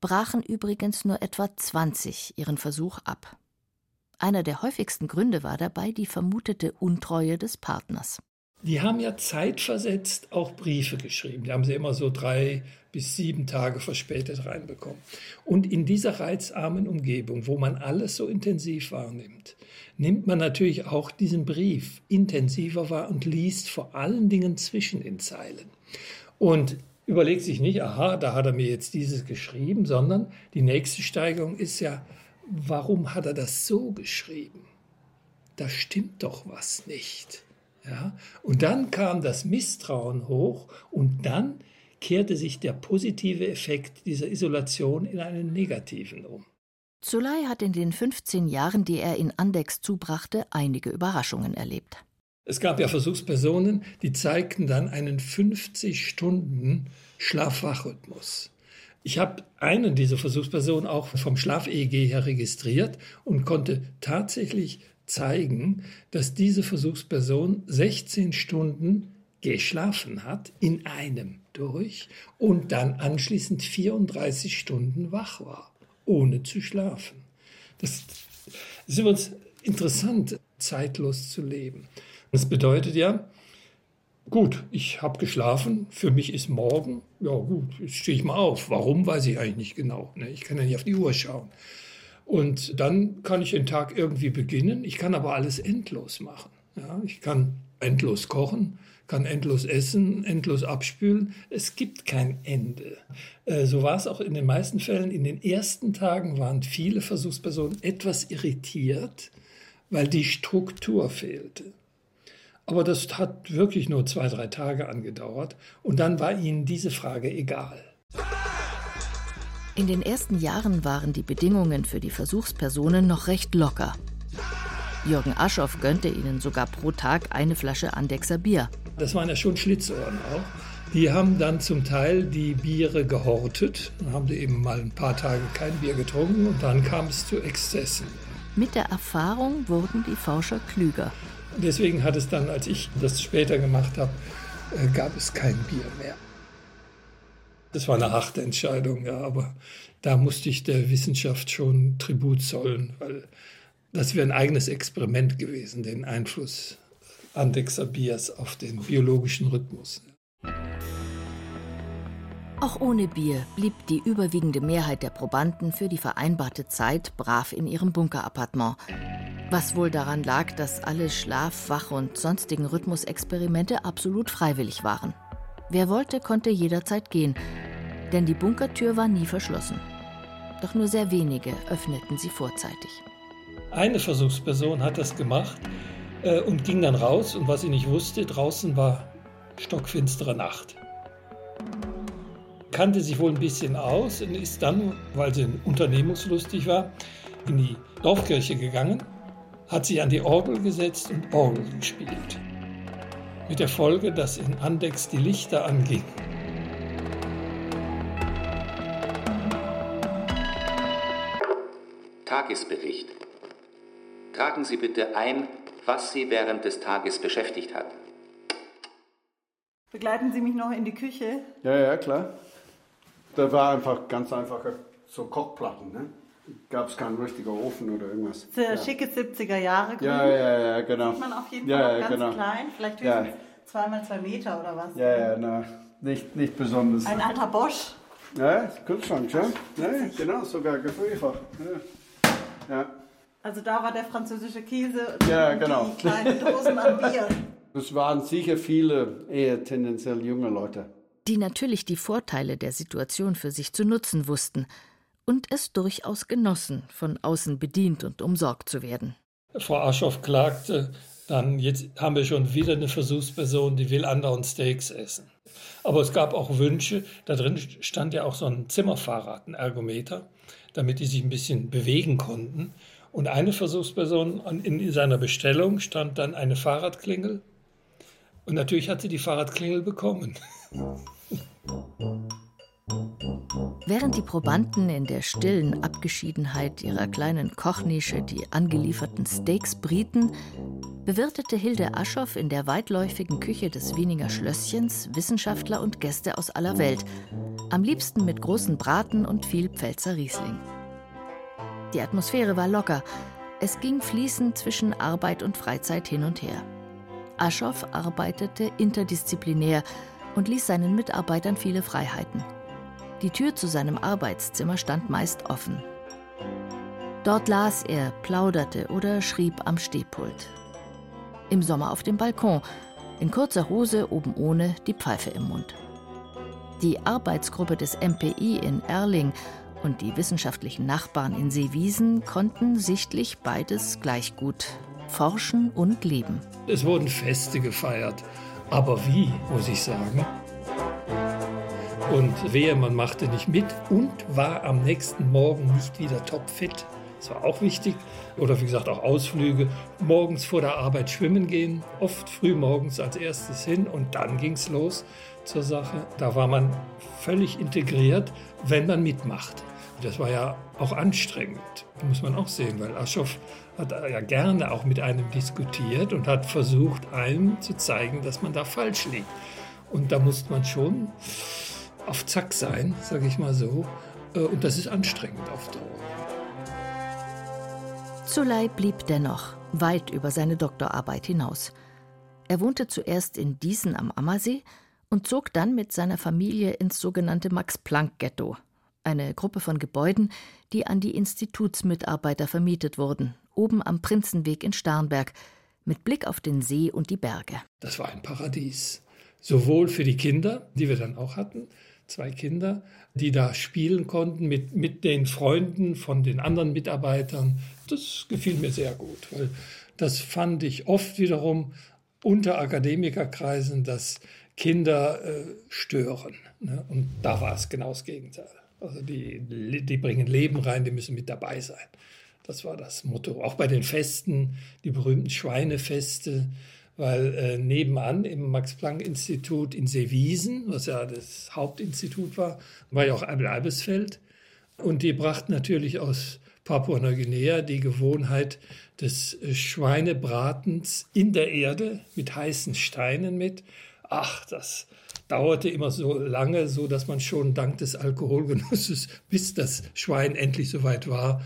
brachen übrigens nur etwa 20 ihren Versuch ab. Einer der häufigsten Gründe war dabei die vermutete Untreue des Partners. Die haben ja zeitversetzt auch Briefe geschrieben. Die haben sie immer so drei bis sieben Tage verspätet reinbekommen. Und in dieser reizarmen Umgebung, wo man alles so intensiv wahrnimmt, nimmt man natürlich auch diesen Brief intensiver wahr und liest vor allen Dingen zwischen den Zeilen. Und überlegt sich nicht, aha, da hat er mir jetzt dieses geschrieben, sondern die nächste Steigerung ist ja, warum hat er das so geschrieben? Da stimmt doch was nicht. Ja? Und dann kam das Misstrauen hoch und dann kehrte sich der positive Effekt dieser Isolation in einen negativen um. Zulay hat in den 15 Jahren, die er in Andex zubrachte, einige Überraschungen erlebt. Es gab ja Versuchspersonen, die zeigten dann einen 50 Stunden Schlafwachrhythmus. Ich habe einen dieser Versuchspersonen auch vom Schlaf-EEG her registriert und konnte tatsächlich zeigen, dass diese Versuchsperson 16 Stunden geschlafen hat in einem durch und dann anschließend 34 Stunden wach war, ohne zu schlafen. Das ist übrigens interessant, zeitlos zu leben. Das bedeutet ja, gut, ich habe geschlafen, für mich ist morgen, ja gut, jetzt stehe ich mal auf. Warum, weiß ich eigentlich nicht genau. Ne? Ich kann ja nicht auf die Uhr schauen. Und dann kann ich den Tag irgendwie beginnen. Ich kann aber alles endlos machen. Ja, ich kann endlos kochen, kann endlos essen, endlos abspülen. Es gibt kein Ende. Äh, so war es auch in den meisten Fällen. In den ersten Tagen waren viele Versuchspersonen etwas irritiert, weil die Struktur fehlte. Aber das hat wirklich nur zwei, drei Tage angedauert. Und dann war ihnen diese Frage egal. In den ersten Jahren waren die Bedingungen für die Versuchspersonen noch recht locker. Jürgen Aschoff gönnte ihnen sogar pro Tag eine Flasche Andexer Bier. Das waren ja schon Schlitzohren auch. Die haben dann zum Teil die Biere gehortet. Dann haben sie eben mal ein paar Tage kein Bier getrunken und dann kam es zu Exzessen. Mit der Erfahrung wurden die Forscher klüger. Deswegen hat es dann, als ich das später gemacht habe, äh, gab es kein Bier mehr. Das war eine harte Entscheidung, ja, aber da musste ich der Wissenschaft schon Tribut zollen, weil das wäre ein eigenes Experiment gewesen, den Einfluss Andexer Biers auf den biologischen Rhythmus. Auch ohne Bier blieb die überwiegende Mehrheit der Probanden für die vereinbarte Zeit brav in ihrem Bunkerappartement. Was wohl daran lag, dass alle Schlaf-, Wach- und sonstigen Rhythmusexperimente absolut freiwillig waren. Wer wollte, konnte jederzeit gehen, denn die Bunkertür war nie verschlossen. Doch nur sehr wenige öffneten sie vorzeitig. Eine Versuchsperson hat das gemacht äh, und ging dann raus und was sie nicht wusste, draußen war stockfinstere Nacht. Kannte sich wohl ein bisschen aus und ist dann, weil sie unternehmungslustig war, in die Dorfkirche gegangen, hat sich an die Orgel gesetzt und Orgel gespielt. Mit der Folge, dass in Andex die Lichter angingen. Tagesbericht. Tragen Sie bitte ein was Sie während des Tages beschäftigt hat. Begleiten Sie mich noch in die Küche? Ja, ja, klar. Da war einfach ganz einfach so Kochplatten, ne? Gab es keinen richtigen Ofen oder irgendwas. Sehr ja. schicke 70er Jahre grün. Ja, ja, ja, genau. Sieht man auf jeden ja, Fall auch ja, ganz genau. klein, vielleicht Ja. höchstens zweimal zwei Meter oder was. Ja, ja, na, nicht, nicht besonders. Ein alter Bosch. Ja, Kühlschrank, ja. Ja, genau, sogar gefrierfach. Ja. ja. Also da war der französische Käse und Ja, genau. die kleinen Dosen an Bier. [LAUGHS] Es waren sicher viele eher tendenziell junge Leute. die natürlich die Vorteile der Situation für sich zu nutzen wussten und es durchaus genossen, von außen bedient und umsorgt zu werden. Frau Aschoff klagte dann, jetzt haben wir schon wieder eine Versuchsperson, die will andauernd Steaks essen. Aber es gab auch Wünsche, da drin stand ja auch so ein Zimmerfahrrad, ein Ergometer, damit die sich ein bisschen bewegen konnten. Und eine Versuchsperson in seiner Bestellung stand dann eine Fahrradklingel. Und natürlich hat sie die Fahrradklingel bekommen. [LAUGHS] Während die Probanden in der stillen Abgeschiedenheit ihrer kleinen Kochnische die angelieferten Steaks brieten, bewirtete Hilde Aschoff in der weitläufigen Küche des Wieninger Schlösschens Wissenschaftler und Gäste aus aller Welt, am liebsten mit großen Braten und viel Pfälzer Riesling. Die Atmosphäre war locker, es ging fließend zwischen Arbeit und Freizeit hin und her. Aschoff arbeitete interdisziplinär und ließ seinen Mitarbeitern viele Freiheiten. Die Tür zu seinem Arbeitszimmer stand meist offen. Dort las er, plauderte oder schrieb am Stehpult. Im Sommer auf dem Balkon, in kurzer Hose oben ohne, die Pfeife im Mund. Die Arbeitsgruppe des MPI in Erling und die wissenschaftlichen Nachbarn in Seewiesen konnten sichtlich beides gleich gut forschen und leben. Es wurden Feste gefeiert. Aber wie, muss ich sagen. Und wehe, man machte nicht mit und war am nächsten Morgen nicht wieder topfit. Das war auch wichtig. Oder wie gesagt, auch Ausflüge. Morgens vor der Arbeit schwimmen gehen, oft früh morgens als erstes hin und dann ging es los zur Sache. Da war man völlig integriert, wenn man mitmacht. Das war ja auch anstrengend, muss man auch sehen, weil Aschoff hat ja gerne auch mit einem diskutiert und hat versucht, einem zu zeigen, dass man da falsch liegt. Und da musste man schon auf Zack sein, sage ich mal so. Äh, Und das ist anstrengend auf Dauer. Zuley blieb dennoch weit über seine Doktorarbeit hinaus. Er wohnte zuerst in Diesen am Ammersee und zog dann mit seiner Familie ins sogenannte Max-Planck-Ghetto, eine Gruppe von Gebäuden, die an die Institutsmitarbeiter vermietet wurden, oben am Prinzenweg in Starnberg, mit Blick auf den See und die Berge. Das war ein Paradies. Sowohl für die Kinder, die wir dann auch hatten, zwei Kinder, die da spielen konnten mit, mit den Freunden von den anderen Mitarbeitern. Das gefiel mir sehr gut, weil das fand ich oft wiederum unter Akademikerkreisen, dass Kinder äh, stören. Ne? Und da war es genau das Gegenteil. Also die, die bringen Leben rein, die müssen mit dabei sein. Das war das Motto. Auch bei den Festen, die berühmten Schweinefeste, weil äh, nebenan im Max-Planck-Institut in Seewiesen, was ja das Hauptinstitut war, war ja auch Albesfeld. Und die brachten natürlich aus Papua-Neuguinea die Gewohnheit des äh, Schweinebratens in der Erde mit heißen Steinen mit. Ach, das dauerte immer so lange, so dass man schon dank des Alkoholgenusses, [LAUGHS] bis das Schwein endlich soweit war,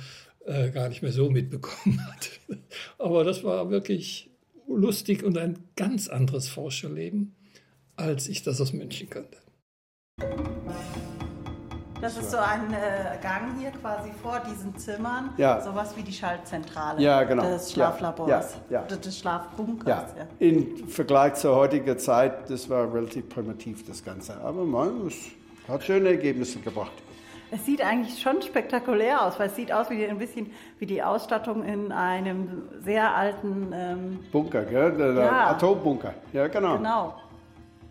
äh, gar nicht mehr so mitbekommen hat. [LAUGHS] Aber das war wirklich lustig und ein ganz anderes Forscherleben, als ich das aus München kannte. Das ist so ein äh, Gang hier quasi vor diesen Zimmern. Ja. Sowas wie die Schaltzentrale Ja, genau. des Ja, Schlaflabors. ja, ja. Oder des Schlafbunkers. Ja, Ja. im Vergleich zur heutigen Zeit, das war relativ primitiv, das Ganze. Aber man, es hat schöne Ergebnisse gebracht. Es sieht eigentlich schon spektakulär aus, weil es sieht aus wie ein bisschen wie die Ausstattung in einem sehr alten. Ähm, Bunker, gell? Der, der Ja. Atombunker. Ja, genau. genau.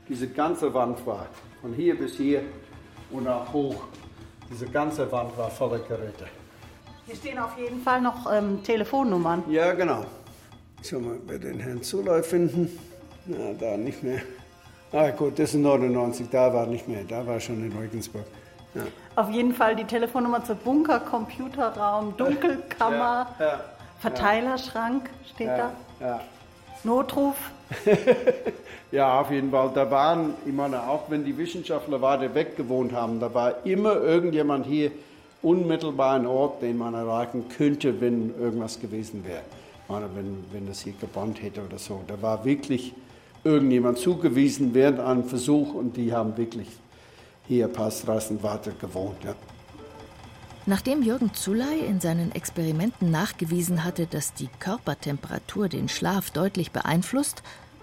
Diese ganze Wand war von hier bis hier und auch hoch. Diese ganze Wand war voller Geräte. Hier stehen auf jeden Fall noch ähm, Telefonnummern. Ja, genau. Schau mal, wir den Herrn Zuley finden. Na, da nicht mehr. Ah, gut, das ist 99, da war nicht mehr. Da war schon in Regensburg. Ja. Auf jeden Fall die Telefonnummer zur Bunker, Computerraum, Dunkelkammer, Ja, ja, Verteilerschrank steht da. ja. Notruf? [LAUGHS] ja, auf jeden Fall. Da waren, ich meine, auch wenn die Wissenschaftler weiter weg gewohnt haben, da war immer irgendjemand hier unmittelbar ein Ort, den man erreichen könnte, wenn irgendwas gewesen wäre. Ich meine, wenn, wenn das hier gebrannt hätte oder so. Da war wirklich irgendjemand zugewiesen während einem Versuch und die haben wirklich hier ein paar Straßen gewohnt. Ja. Nachdem Jürgen Zuley in seinen Experimenten nachgewiesen hatte, dass die Körpertemperatur den Schlaf deutlich beeinflusst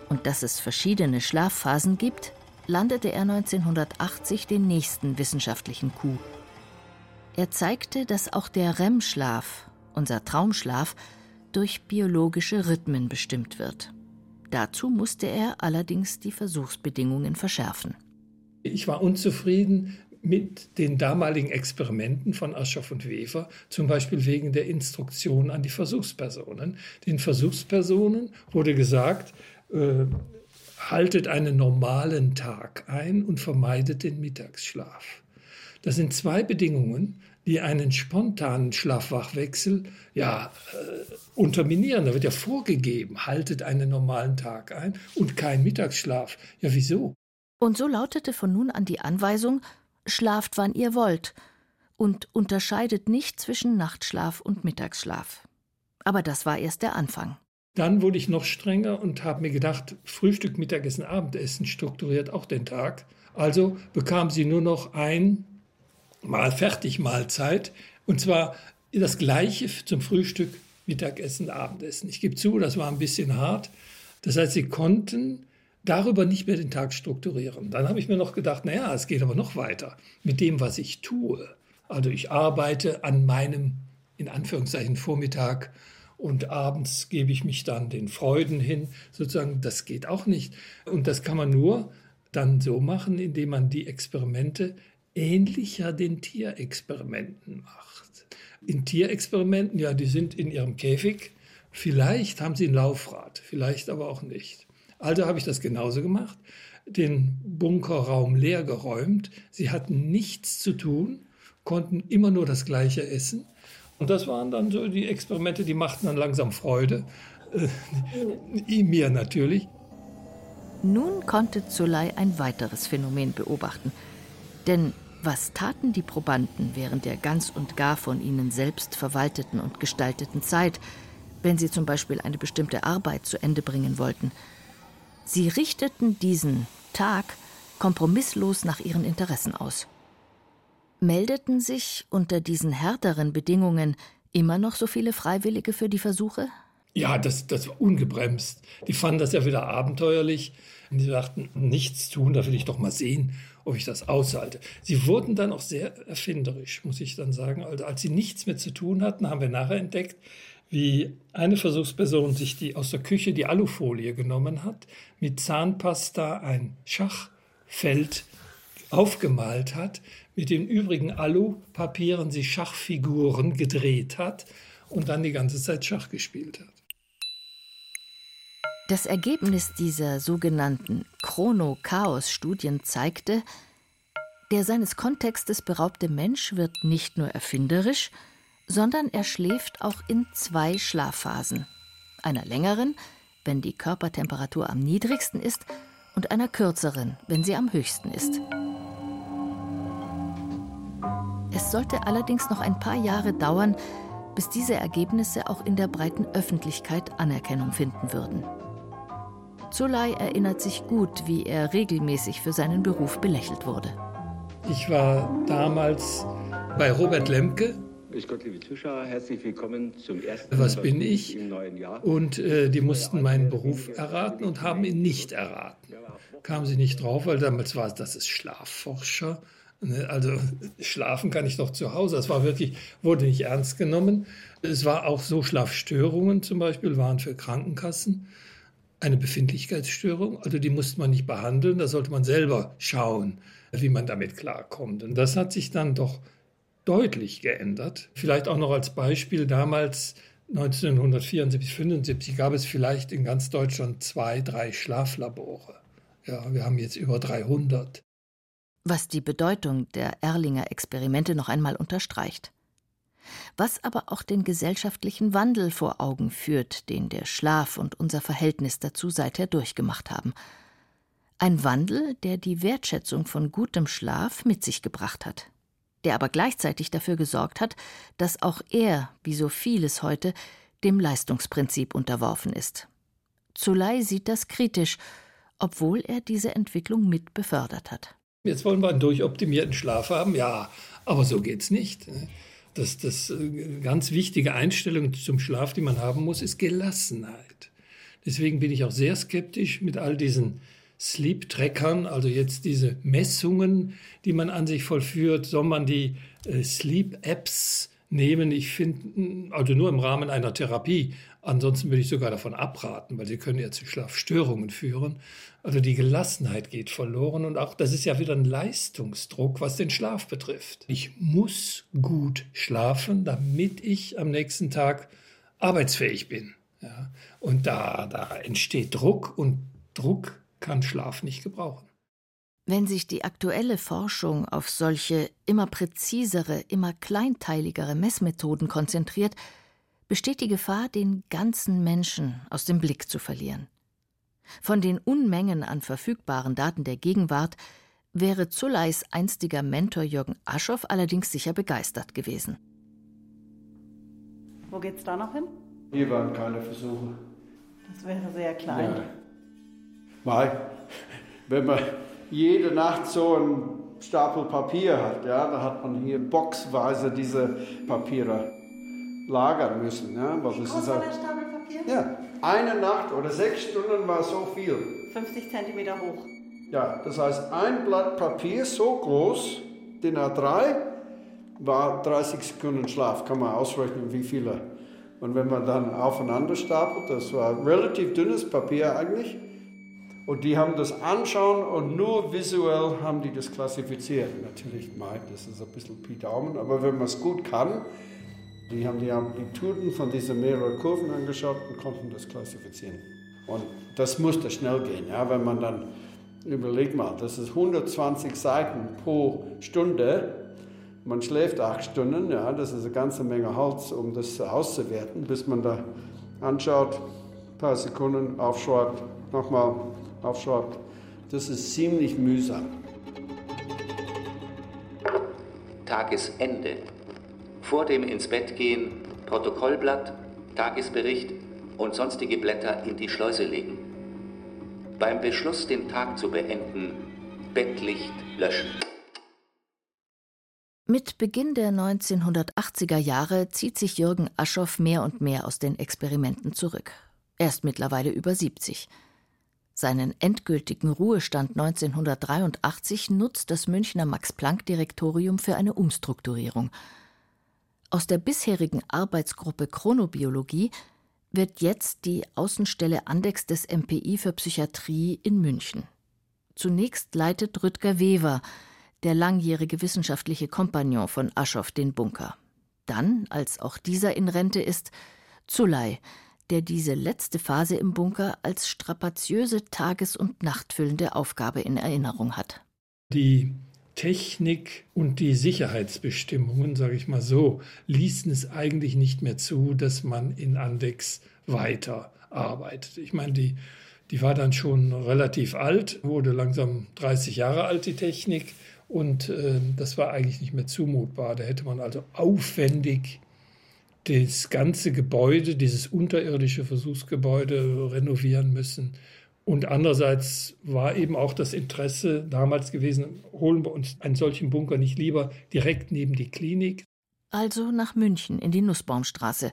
und dass es verschiedene Schlafphasen gibt, landete er 1980 den nächsten wissenschaftlichen Coup. Er zeigte, dass auch der REM-Schlaf, unser Traumschlaf, durch biologische Rhythmen bestimmt wird. Dazu musste er allerdings die Versuchsbedingungen verschärfen. Ich war unzufrieden mit den damaligen Experimenten von Aschoff und Wefer, zum Beispiel wegen der Instruktion an die Versuchspersonen. Den Versuchspersonen wurde gesagt, äh, haltet einen normalen Tag ein und vermeidet den Mittagsschlaf. Das sind zwei Bedingungen, die einen spontanen Schlafwachwechsel ja, äh, unterminieren. Da wird ja vorgegeben, haltet einen normalen Tag ein und kein Mittagsschlaf. Ja, wieso? Und so lautete von nun an die Anweisung, schlaft wann ihr wollt und unterscheidet nicht zwischen Nachtschlaf und Mittagsschlaf. Aber das war erst der Anfang. Dann wurde ich noch strenger und habe mir gedacht, Frühstück, Mittagessen, Abendessen strukturiert auch den Tag. Also bekam sie nur noch ein Mal Fertigmahlzeit und zwar das gleiche zum Frühstück, Mittagessen, Abendessen. Ich gebe zu, das war ein bisschen hart. Das heißt, sie konnten darüber nicht mehr den Tag strukturieren. Dann habe ich mir noch gedacht, naja, es geht aber noch weiter mit dem, was ich tue. Also ich arbeite an meinem, in Anführungszeichen, Vormittag und abends gebe ich mich dann den Freuden hin. Sozusagen, das geht auch nicht. Und das kann man nur dann so machen, indem man die Experimente ähnlicher den Tierexperimenten macht. In Tierexperimenten, ja, die sind in ihrem Käfig. Vielleicht haben sie ein Laufrad, vielleicht aber auch nicht. Also habe ich das genauso gemacht, den Bunkerraum leer geräumt. Sie hatten nichts zu tun, konnten immer nur das Gleiche essen. Und das waren dann so die Experimente, die machten dann langsam Freude. Äh, mir natürlich. Nun konnte Zuley ein weiteres Phänomen beobachten. Denn was taten die Probanden während der ganz und gar von ihnen selbst verwalteten und gestalteten Zeit, wenn sie zum Beispiel eine bestimmte Arbeit zu Ende bringen wollten? Sie richteten diesen Tag kompromisslos nach ihren Interessen aus. Meldeten sich unter diesen härteren Bedingungen immer noch so viele Freiwillige für die Versuche? Ja, das, das war ungebremst. Die fanden das ja wieder abenteuerlich. Und die sagten, nichts tun, da will ich doch mal sehen, ob ich das aushalte. Sie wurden dann auch sehr erfinderisch, muss ich dann sagen. Also als sie nichts mehr zu tun hatten, haben wir nachher entdeckt, wie eine Versuchsperson sich die aus der Küche die Alufolie genommen hat, mit Zahnpasta ein Schachfeld aufgemalt hat, mit den übrigen Alupapieren sie Schachfiguren gedreht hat und dann die ganze Zeit Schach gespielt hat. Das Ergebnis dieser sogenannten Chrono-Chaos-Studien zeigte, der seines Kontextes beraubte Mensch wird nicht nur erfinderisch, sondern er schläft auch in zwei Schlafphasen. Einer längeren, wenn die Körpertemperatur am niedrigsten ist, und einer kürzeren, wenn sie am höchsten ist. Es sollte allerdings noch ein paar Jahre dauern, bis diese Ergebnisse auch in der breiten Öffentlichkeit Anerkennung finden würden. Zulay erinnert sich gut, wie er regelmäßig für seinen Beruf belächelt wurde. Ich war damals bei Robert Lemke Grüß Gott, liebe Zuschauer, herzlich willkommen zum ersten Was bin ich? im neuen Jahr. Und äh, die mussten meinen Beruf erraten und haben ihn nicht erraten. Kamen sie nicht drauf, weil damals war es, das ist Schlafforscher. Ne, also schlafen kann ich doch zu Hause. Das war wirklich, wurde nicht ernst genommen. Es war auch so, Schlafstörungen zum Beispiel waren für Krankenkassen eine Befindlichkeitsstörung. Also die musste man nicht behandeln, da sollte man selber schauen, wie man damit klarkommt. Und das hat sich dann doch deutlich geändert. Vielleicht auch noch als Beispiel, damals 1974, 75 gab es vielleicht in ganz Deutschland zwei, drei Schlaflabore. Ja, wir haben jetzt über 300. Was die Bedeutung der Erlinger Experimente noch einmal unterstreicht. was aber auch den gesellschaftlichen Wandel vor Augen führt, den der Schlaf und unser Verhältnis dazu seither durchgemacht haben. Ein Wandel, der die Wertschätzung von gutem Schlaf mit sich gebracht hat, der aber gleichzeitig dafür gesorgt hat, dass auch er, wie so vieles heute, dem Leistungsprinzip unterworfen ist. Zulei sieht das kritisch, obwohl er diese Entwicklung mit befördert hat. Jetzt wollen wir einen durchoptimierten Schlaf haben, ja, aber so geht's nicht. Das, das äh, ganz wichtige Einstellung zum Schlaf, die man haben muss, ist Gelassenheit. Deswegen bin ich auch sehr skeptisch mit all diesen Sleep-Trackern, also jetzt diese Messungen, die man an sich vollführt. Soll man die äh, Sleep-Apps nehmen? Ich finde, also nur im Rahmen einer Therapie. Ansonsten würde ich sogar davon abraten, weil sie können ja zu Schlafstörungen führen. Also die Gelassenheit geht verloren und auch das ist ja wieder ein Leistungsdruck, was den Schlaf betrifft. Ich muss gut schlafen, damit ich am nächsten Tag arbeitsfähig bin. Ja? Und da, da entsteht Druck und Druck kann Schlaf nicht gebrauchen. Wenn sich die aktuelle Forschung auf solche immer präzisere, immer kleinteiligere Messmethoden konzentriert, besteht die Gefahr, den ganzen Menschen aus dem Blick zu verlieren. Von den Unmengen an verfügbaren Daten der Gegenwart wäre Zulleis einstiger Mentor Jürgen Aschoff allerdings sicher begeistert gewesen. Wo geht's da noch hin? Hier waren keine Versuche. Das wäre sehr klein. Ja. Weil, wenn man jede Nacht so einen Stapel Papier hat, ja, da hat man hier boxweise diese Papiere lagern müssen. Ja, weil Wie groß ist war der Stapel Papier? Ja, eine Nacht oder sechs Stunden war so viel. 50 Zentimeter hoch. Ja, das heißt, ein Blatt Papier so groß, DIN A3, war 30 Sekunden Schlaf. Kann man ausrechnen, wie viele. Und wenn man dann aufeinander stapelt, das war relativ dünnes Papier eigentlich. Und die haben das anschauen und nur visuell haben die das klassifiziert. Natürlich meint, das ist ein bisschen Pi Daumen, aber wenn man es gut kann, die haben die Amplituden von diesen mehreren Kurven angeschaut und konnten das klassifizieren. Und das musste schnell gehen, ja, wenn man dann überlegt mal, das ist 120 Seiten pro Stunde. Man schläft acht Stunden, ja, das ist eine ganze Menge Holz, um das auszuwerten, bis man da anschaut, ein paar Sekunden aufschreibt, nochmal aufschreibt. Das ist ziemlich mühsam. Tagesende vor dem ins Bett gehen Protokollblatt, Tagesbericht und sonstige Blätter in die Schleuse legen. Beim Beschluss, den Tag zu beenden, Bettlicht löschen. Mit Beginn der 1980er Jahre zieht sich Jürgen Aschoff mehr und mehr aus den Experimenten zurück. Er ist mittlerweile über 70. Seinen endgültigen Ruhestand 1983 nutzt das Münchner Max-Planck-Direktorium für eine Umstrukturierung – aus der bisherigen Arbeitsgruppe Chronobiologie wird jetzt die Außenstelle Andex des MPI für Psychiatrie in München. Zunächst leitet Rüdger Wever, der langjährige wissenschaftliche Kompagnon von Aschoff, den Bunker. Dann, als auch dieser in Rente ist, Zulei, der diese letzte Phase im Bunker als strapaziöse tages- und nachtfüllende Aufgabe in Erinnerung hat. Die Technik und die Sicherheitsbestimmungen, sage ich mal so, ließen es eigentlich nicht mehr zu, dass man in Andex weiterarbeitet. Ich meine, die, die war dann schon relativ alt, wurde langsam 30 Jahre alt, die Technik. Und äh, das war eigentlich nicht mehr zumutbar. Da hätte man also aufwendig das ganze Gebäude, dieses unterirdische Versuchsgebäude renovieren müssen. Und andererseits war eben auch das Interesse damals gewesen, holen wir uns einen solchen Bunker nicht lieber direkt neben die Klinik. Also nach München in die Nussbaumstraße,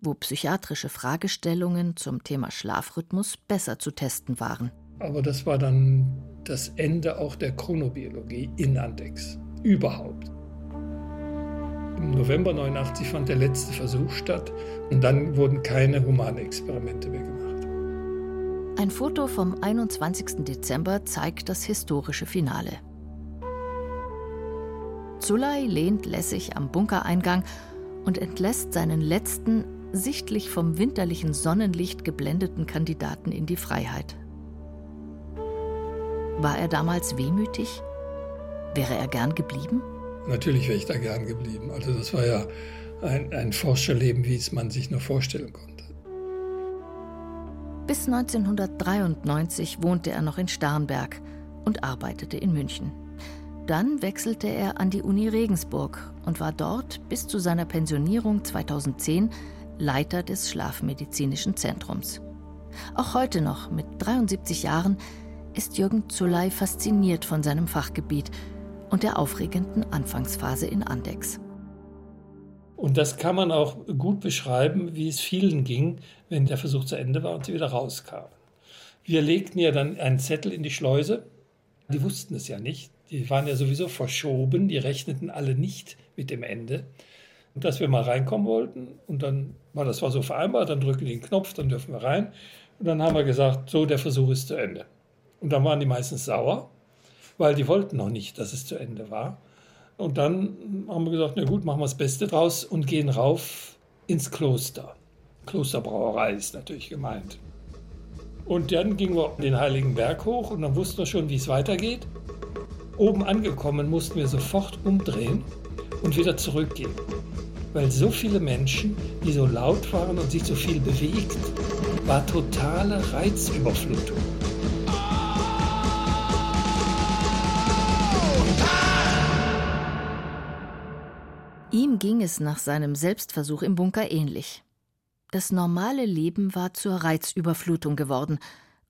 wo psychiatrische Fragestellungen zum Thema Schlafrhythmus besser zu testen waren. Aber das war dann das Ende auch der Chronobiologie in Andex. Überhaupt. Im November 89 fand der letzte Versuch statt und dann wurden keine Humanexperimente mehr gemacht. Ein Foto vom 21. Dezember zeigt das historische Finale. Zulay lehnt lässig am Bunkereingang und entlässt seinen letzten, sichtlich vom winterlichen Sonnenlicht geblendeten Kandidaten in die Freiheit. War er damals wehmütig? Wäre er gern geblieben? Natürlich wäre ich da gern geblieben. Also das war ja ein, ein Forscherleben, wie es man sich nur vorstellen konnte. Bis 1993 wohnte er noch in Starnberg und arbeitete in München. Dann wechselte er an die Uni Regensburg und war dort bis zu seiner Pensionierung 2010 Leiter des Schlafmedizinischen Zentrums. Auch heute noch, mit 73 Jahren, ist Jürgen Zuley fasziniert von seinem Fachgebiet und der aufregenden Anfangsphase in Andex. Und das kann man auch gut beschreiben, wie es vielen ging, wenn der Versuch zu Ende war und sie wieder rauskamen. Wir legten ja dann einen Zettel in die Schleuse. Die wussten es ja nicht. Die waren ja sowieso verschoben. Die rechneten alle nicht mit dem Ende. Und dass wir mal reinkommen wollten. Und dann war das war so vereinbart. Dann drücken die den Knopf, dann dürfen wir rein. Und dann haben wir gesagt, so, der Versuch ist zu Ende. Und dann waren die meistens sauer, weil die wollten noch nicht, dass es zu Ende war. Und dann haben wir gesagt, na gut, machen wir das Beste draus und gehen rauf ins Kloster. Klosterbrauerei ist natürlich gemeint. Und dann gingen wir den Heiligen Berg hoch und dann wussten wir schon, wie es weitergeht. Oben angekommen mussten wir sofort umdrehen und wieder zurückgehen. Weil so viele Menschen, die so laut waren und sich so viel bewegt, war totale Reizüberflutung. Ihm ging es nach seinem Selbstversuch im Bunker ähnlich. Das normale Leben war zur Reizüberflutung geworden,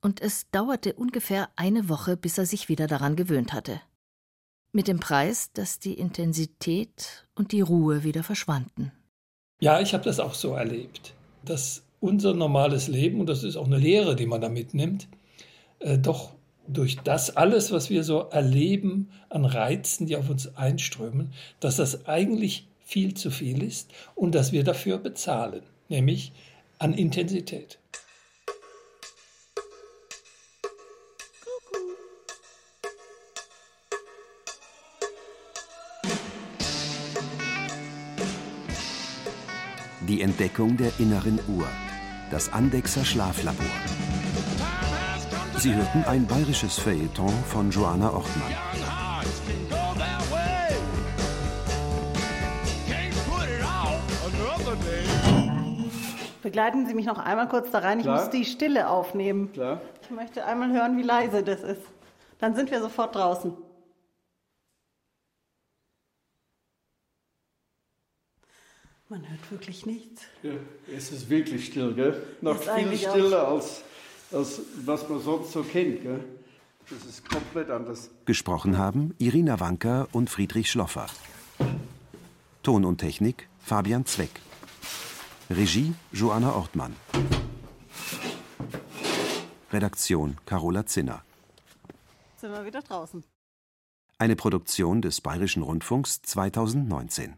und es dauerte ungefähr eine Woche, bis er sich wieder daran gewöhnt hatte. Mit dem Preis, dass die Intensität und die Ruhe wieder verschwanden. Ja, ich habe das auch so erlebt, dass unser normales Leben, und das ist auch eine Lehre, die man da mitnimmt, äh, doch durch das alles, was wir so erleben an Reizen, die auf uns einströmen, dass das eigentlich viel zu viel ist und dass wir dafür bezahlen, nämlich an Intensität. Die Entdeckung der inneren Uhr. Das Andexer Schlaflabor. Sie hörten ein bayerisches Feuilleton von Joanna Ortmann. Begleiten Sie mich noch einmal kurz da rein. Ich Klar. muss die Stille aufnehmen. Klar. Ich möchte einmal hören, wie leise das ist. Dann sind wir sofort draußen. Man hört wirklich nichts. Ja, es ist wirklich still, gell? Noch Ist viel stiller als, als was man sonst so kennt, gell? Das ist komplett anders. Gesprochen haben Irina Wanker und Friedrich Schloffer. Ton und Technik Fabian Zweck. Regie Joanna Ortmann. Redaktion Carola Zinner. Sind wir wieder draußen. Eine Produktion des Bayerischen Rundfunks 2019.